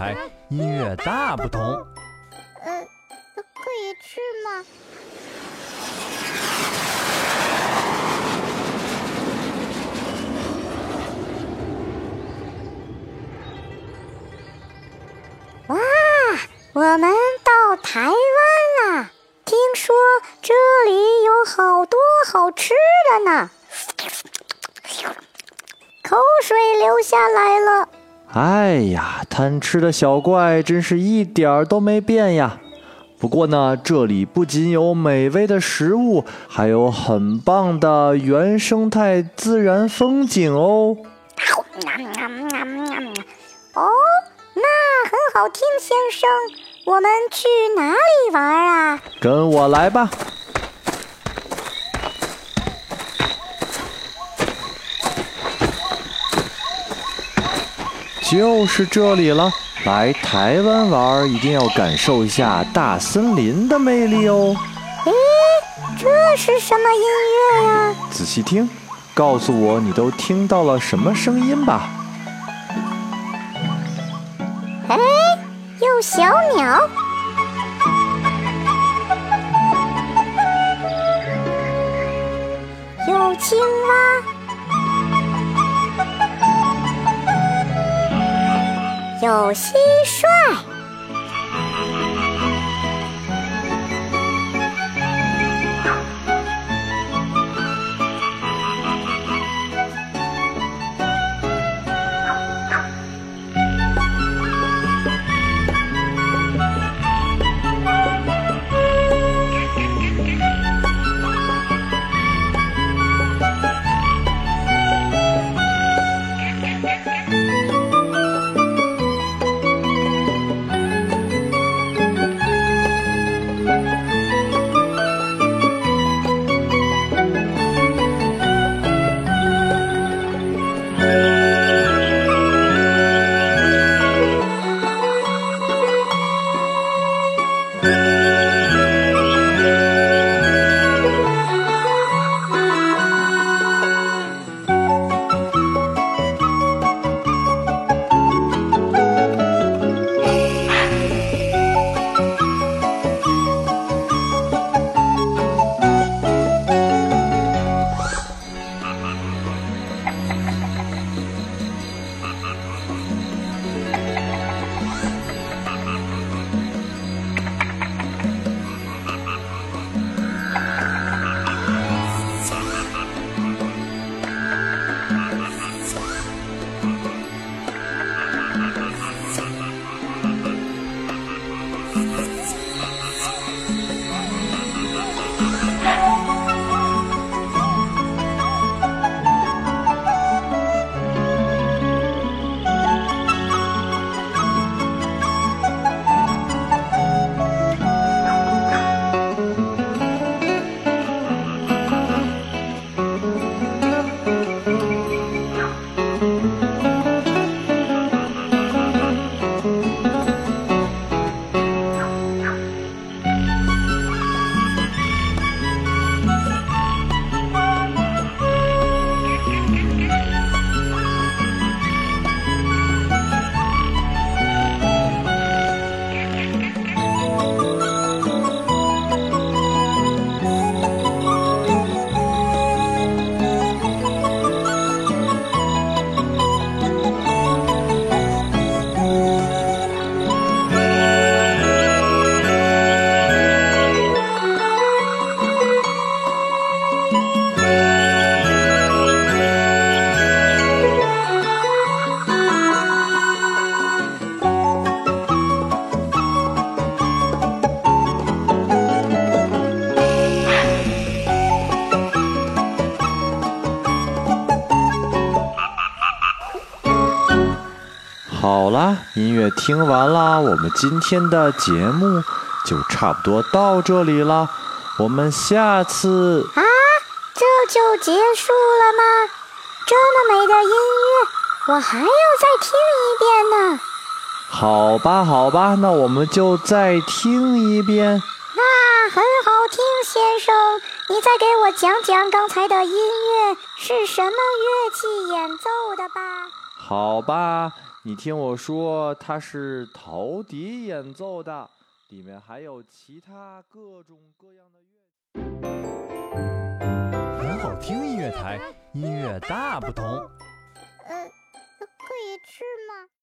台音乐大不同。呃，可以吃吗？哇，我们到台湾啦！听说这里有好多好吃的呢，口水流下来了。哎呀，贪吃的小怪真是一点儿都没变呀！不过呢，这里不仅有美味的食物，还有很棒的原生态自然风景哦。哦，那很好听，先生。我们去哪里玩啊？跟我来吧。就是这里了。来台湾玩，一定要感受一下大森林的魅力哦。诶，这是什么音乐呀？仔细听，告诉我你都听到了什么声音吧。哎，有小鸟，有青蛙。有蟋蟀。好啦，音乐听完啦，我们今天的节目就差不多到这里了。我们下次啊，这就结束了吗？这么美的音乐，我还要再听一遍呢。好吧，好吧，那我们就再听一遍。那很好听，先生，你再给我讲讲刚才的音乐是什么乐器演奏的吧。好吧，你听我说，它是陶笛演奏的，里面还有其他各种各样的乐。很好听音乐台，音乐大不同。